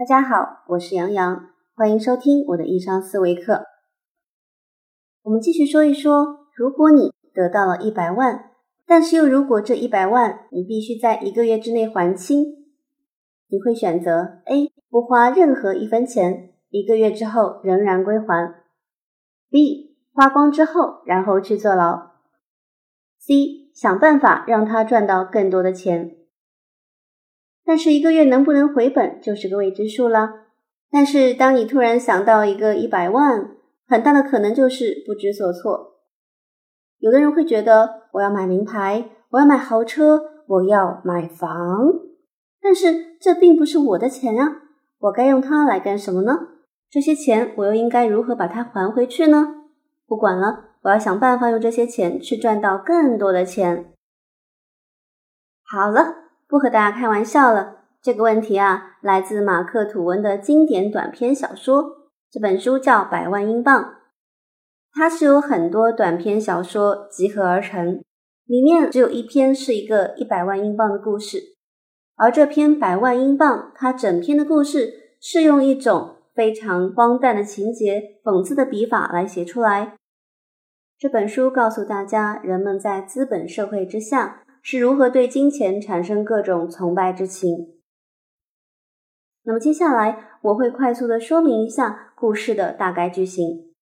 大家好，我是杨洋，欢迎收听我的易商思维课。我们继续说一说，如果你得到了一百万，但是又如果这一百万你必须在一个月之内还清，你会选择 A 不花任何一分钱，一个月之后仍然归还；B 花光之后然后去坐牢；C 想办法让他赚到更多的钱。但是一个月能不能回本就是个未知数了。但是当你突然想到一个一百万，很大的可能就是不知所措。有的人会觉得我要买名牌，我要买豪车，我要买房，但是这并不是我的钱啊，我该用它来干什么呢？这些钱我又应该如何把它还回去呢？不管了，我要想办法用这些钱去赚到更多的钱。好了。不和大家开玩笑了，这个问题啊，来自马克吐温的经典短篇小说，这本书叫《百万英镑》，它是由很多短篇小说集合而成，里面只有一篇是一个一百万英镑的故事，而这篇百万英镑，它整篇的故事是用一种非常荒诞的情节、讽刺的笔法来写出来。这本书告诉大家，人们在资本社会之下。是如何对金钱产生各种崇拜之情？那么接下来我会快速的说明一下故事的大概剧情。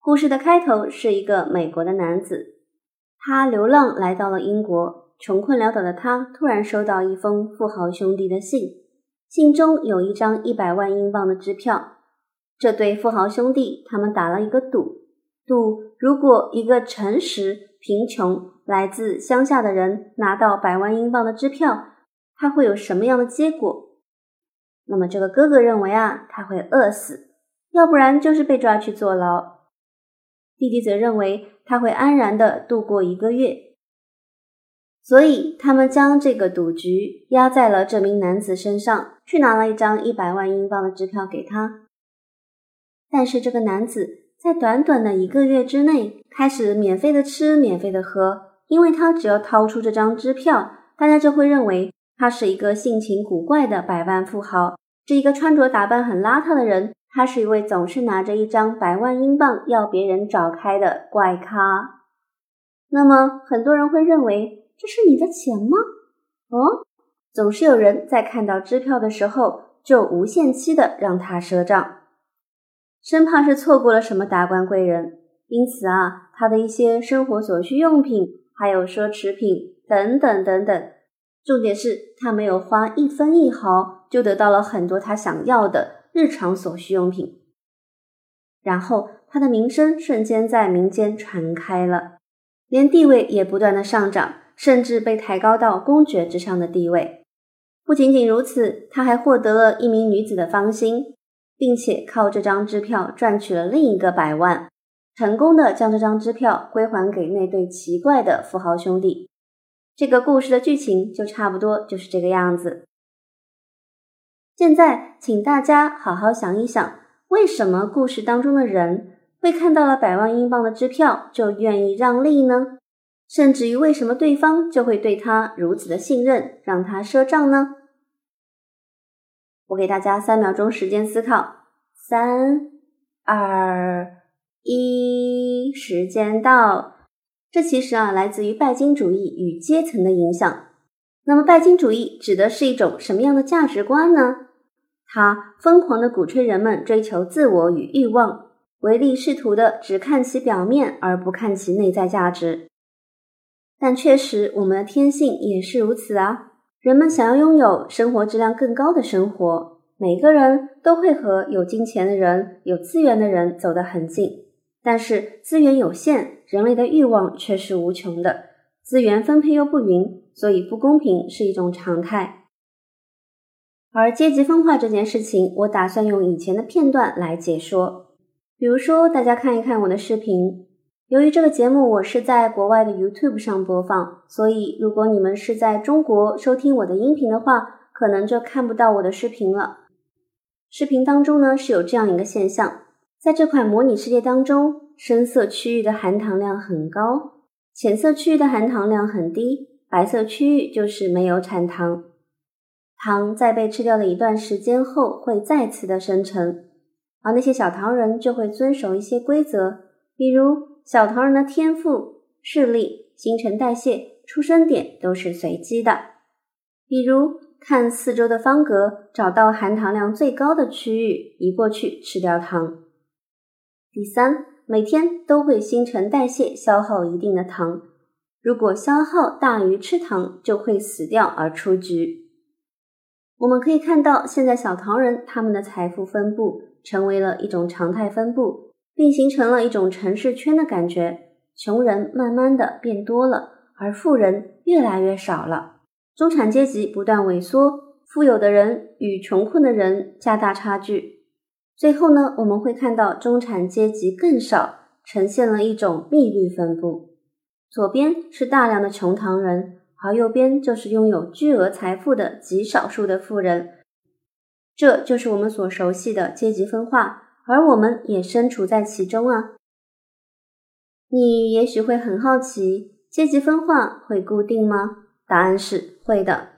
故事的开头是一个美国的男子，他流浪来到了英国，穷困潦倒的他突然收到一封富豪兄弟的信，信中有一张一百万英镑的支票。这对富豪兄弟他们打了一个赌，赌如果一个诚实、贫穷。来自乡下的人拿到百万英镑的支票，他会有什么样的结果？那么这个哥哥认为啊，他会饿死，要不然就是被抓去坐牢。弟弟则认为他会安然的度过一个月。所以他们将这个赌局压在了这名男子身上，去拿了一张一百万英镑的支票给他。但是这个男子在短短的一个月之内，开始免费的吃，免费的喝。因为他只要掏出这张支票，大家就会认为他是一个性情古怪的百万富豪，是一个穿着打扮很邋遢的人。他是一位总是拿着一张百万英镑要别人找开的怪咖。那么很多人会认为这是你的钱吗？哦，总是有人在看到支票的时候就无限期的让他赊账，生怕是错过了什么达官贵人。因此啊，他的一些生活所需用品。还有奢侈品等等等等，重点是他没有花一分一毫就得到了很多他想要的日常所需用品，然后他的名声瞬间在民间传开了，连地位也不断的上涨，甚至被抬高到公爵之上的地位。不仅仅如此，他还获得了一名女子的芳心，并且靠这张支票赚取了另一个百万。成功的将这张支票归还给那对奇怪的富豪兄弟。这个故事的剧情就差不多就是这个样子。现在，请大家好好想一想，为什么故事当中的人会看到了百万英镑的支票就愿意让利呢？甚至于，为什么对方就会对他如此的信任，让他赊账呢？我给大家三秒钟时间思考，三、二。一时间到，这其实啊来自于拜金主义与阶层的影响。那么，拜金主义指的是一种什么样的价值观呢？它疯狂的鼓吹人们追求自我与欲望，唯利是图的只看其表面而不看其内在价值。但确实，我们的天性也是如此啊！人们想要拥有生活质量更高的生活，每个人都会和有金钱的人、有资源的人走得很近。但是资源有限，人类的欲望却是无穷的，资源分配又不匀，所以不公平是一种常态。而阶级分化这件事情，我打算用以前的片段来解说。比如说，大家看一看我的视频。由于这个节目我是在国外的 YouTube 上播放，所以如果你们是在中国收听我的音频的话，可能就看不到我的视频了。视频当中呢，是有这样一个现象。在这款模拟世界当中，深色区域的含糖量很高，浅色区域的含糖量很低，白色区域就是没有产糖。糖在被吃掉的一段时间后会再次的生成，而那些小糖人就会遵守一些规则，比如小糖人的天赋、视力、新陈代谢、出生点都是随机的，比如看四周的方格，找到含糖量最高的区域，移过去吃掉糖。第三，每天都会新陈代谢消耗一定的糖，如果消耗大于吃糖，就会死掉而出局。我们可以看到，现在小糖人他们的财富分布成为了一种常态分布，并形成了一种城市圈的感觉。穷人慢慢的变多了，而富人越来越少了，中产阶级不断萎缩，富有的人与穷困的人加大差距。最后呢，我们会看到中产阶级更少，呈现了一种密律分布。左边是大量的穷唐人。而右边就是拥有巨额财富的极少数的富人，这就是我们所熟悉的阶级分化，而我们也身处在其中啊。你也许会很好奇，阶级分化会固定吗？答案是会的。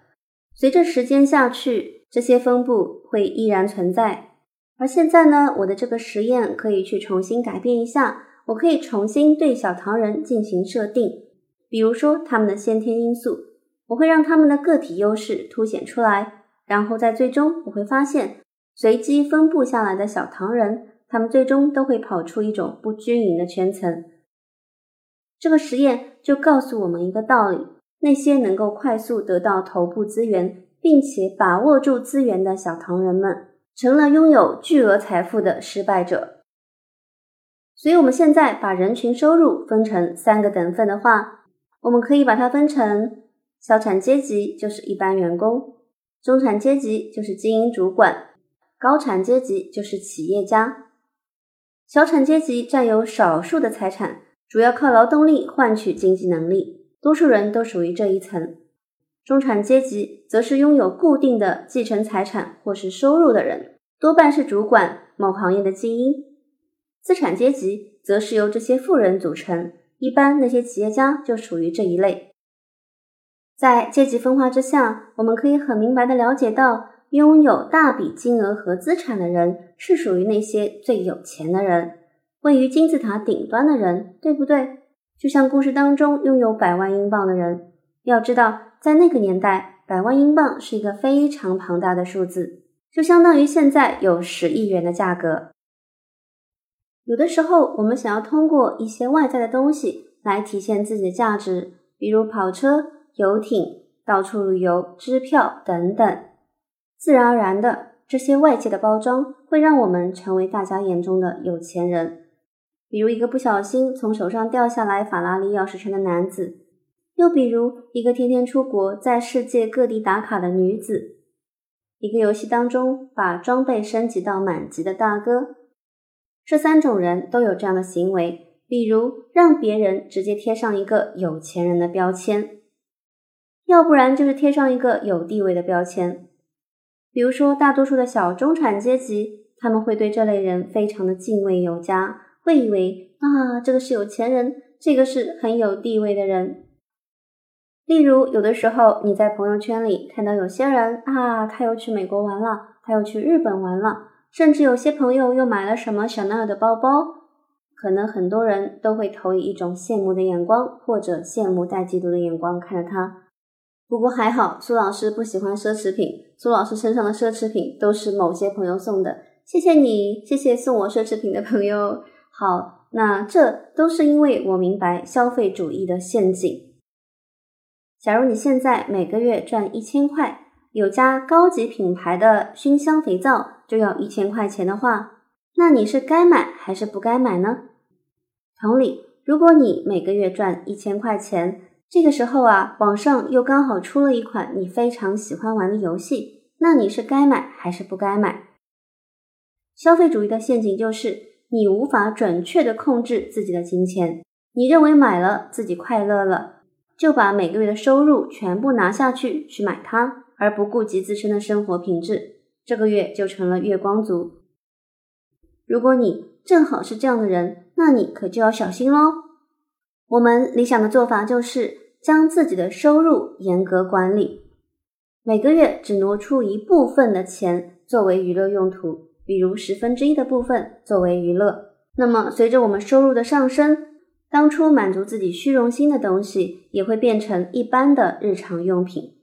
随着时间下去，这些分布会依然存在。而现在呢，我的这个实验可以去重新改变一下，我可以重新对小糖人进行设定。比如说，他们的先天因素，我会让他们的个体优势凸显出来，然后在最终我会发现，随机分布下来的小糖人，他们最终都会跑出一种不均匀的圈层。这个实验就告诉我们一个道理：那些能够快速得到头部资源，并且把握住资源的小糖人们，成了拥有巨额财富的失败者。所以，我们现在把人群收入分成三个等份的话。我们可以把它分成小产阶级就是一般员工，中产阶级就是经营主管，高产阶级就是企业家。小产阶级占有少数的财产，主要靠劳动力换取经济能力，多数人都属于这一层。中产阶级则是拥有固定的继承财产或是收入的人，多半是主管某行业的精英。资产阶级则是由这些富人组成。一般那些企业家就属于这一类。在阶级分化之下，我们可以很明白的了解到，拥有大笔金额和资产的人是属于那些最有钱的人，位于金字塔顶端的人，对不对？就像故事当中拥有百万英镑的人，要知道，在那个年代，百万英镑是一个非常庞大的数字，就相当于现在有十亿元的价格。有的时候，我们想要通过一些外在的东西来体现自己的价值，比如跑车、游艇、到处旅游、支票等等。自然而然的，这些外界的包装会让我们成为大家眼中的有钱人。比如一个不小心从手上掉下来法拉利钥匙圈的男子，又比如一个天天出国在世界各地打卡的女子，一个游戏当中把装备升级到满级的大哥。这三种人都有这样的行为，比如让别人直接贴上一个有钱人的标签，要不然就是贴上一个有地位的标签。比如说，大多数的小中产阶级，他们会对这类人非常的敬畏有加，会以为啊，这个是有钱人，这个是很有地位的人。例如，有的时候你在朋友圈里看到有些人啊，他又去美国玩了，他又去日本玩了。甚至有些朋友又买了什么香奈儿的包包，可能很多人都会投以一种羡慕的眼光，或者羡慕带嫉妒的眼光看着他。不过还好，苏老师不喜欢奢侈品，苏老师身上的奢侈品都是某些朋友送的。谢谢你，谢谢送我奢侈品的朋友。好，那这都是因为我明白消费主义的陷阱。假如你现在每个月赚一千块。有家高级品牌的熏香肥皂就要一千块钱的话，那你是该买还是不该买呢？同理，如果你每个月赚一千块钱，这个时候啊，网上又刚好出了一款你非常喜欢玩的游戏，那你是该买还是不该买？消费主义的陷阱就是你无法准确的控制自己的金钱，你认为买了自己快乐了，就把每个月的收入全部拿下去去买它。而不顾及自身的生活品质，这个月就成了月光族。如果你正好是这样的人，那你可就要小心喽。我们理想的做法就是将自己的收入严格管理。每个月只挪出一部分的钱作为娱乐用途，比如十分之一的部分作为娱乐。那么，随着我们收入的上升，当初满足自己虚荣心的东西也会变成一般的日常用品。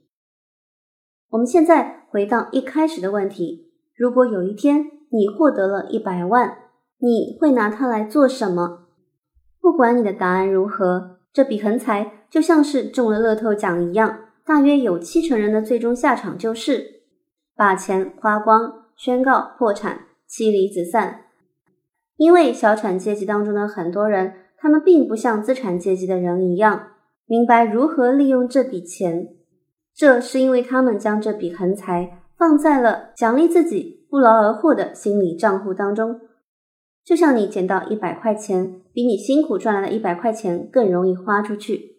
我们现在回到一开始的问题：如果有一天你获得了一百万，你会拿它来做什么？不管你的答案如何，这笔横财就像是中了乐透奖一样，大约有七成人的最终下场就是把钱花光，宣告破产，妻离子散。因为小产阶级当中的很多人，他们并不像资产阶级的人一样明白如何利用这笔钱，这是因为他们将这笔横财放在了奖励自己不劳而获的心理账户当中。就像你捡到一百块钱，比你辛苦赚来的一百块钱更容易花出去，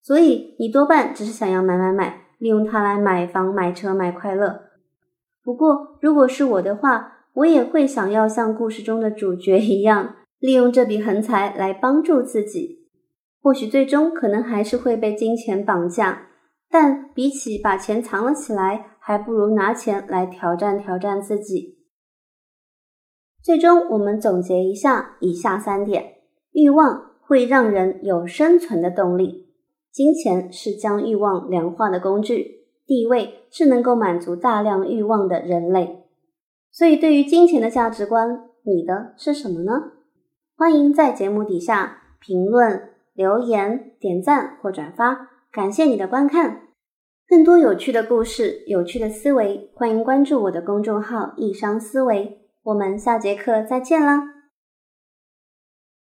所以你多半只是想要买买买，利用它来买房、买车、买快乐。不过，如果是我的话，我也会想要像故事中的主角一样，利用这笔横财来帮助自己。或许最终可能还是会被金钱绑架，但比起把钱藏了起来，还不如拿钱来挑战挑战自己。最终，我们总结一下以下三点：欲望会让人有生存的动力；金钱是将欲望量化的工具；地位是能够满足大量欲望的人类。所以，对于金钱的价值观，你的是什么呢？欢迎在节目底下评论、留言、点赞或转发，感谢你的观看。更多有趣的故事、有趣的思维，欢迎关注我的公众号“易商思维”。我们下节课再见啦！